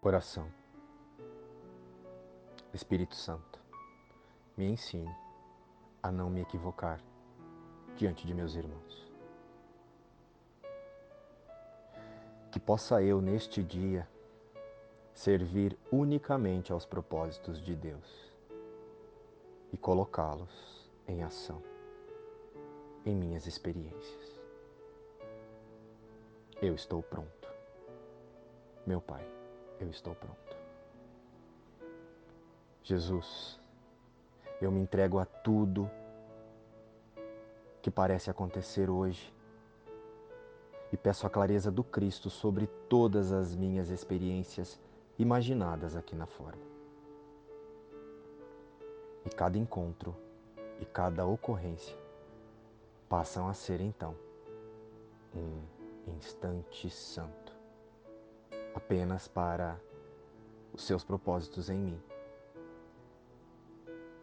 Oração. Espírito Santo, me ensine a não me equivocar diante de meus irmãos. Que possa eu, neste dia, servir unicamente aos propósitos de Deus e colocá-los em ação em minhas experiências. Eu estou pronto. Meu Pai, eu estou pronto. Jesus, eu me entrego a tudo que parece acontecer hoje e peço a clareza do Cristo sobre todas as minhas experiências imaginadas aqui na forma. E cada encontro e cada ocorrência passam a ser então um instante santo, apenas para os seus propósitos em mim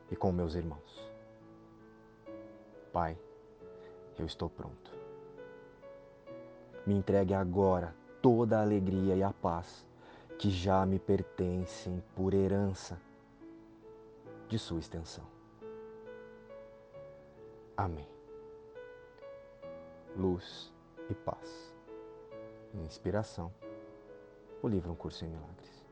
e com meus irmãos. Pai, eu estou pronto. Me entregue agora toda a alegria e a paz que já me pertencem por herança de Sua extensão. Amém. Luz e paz. Inspiração. O livro Um Curso em Milagres.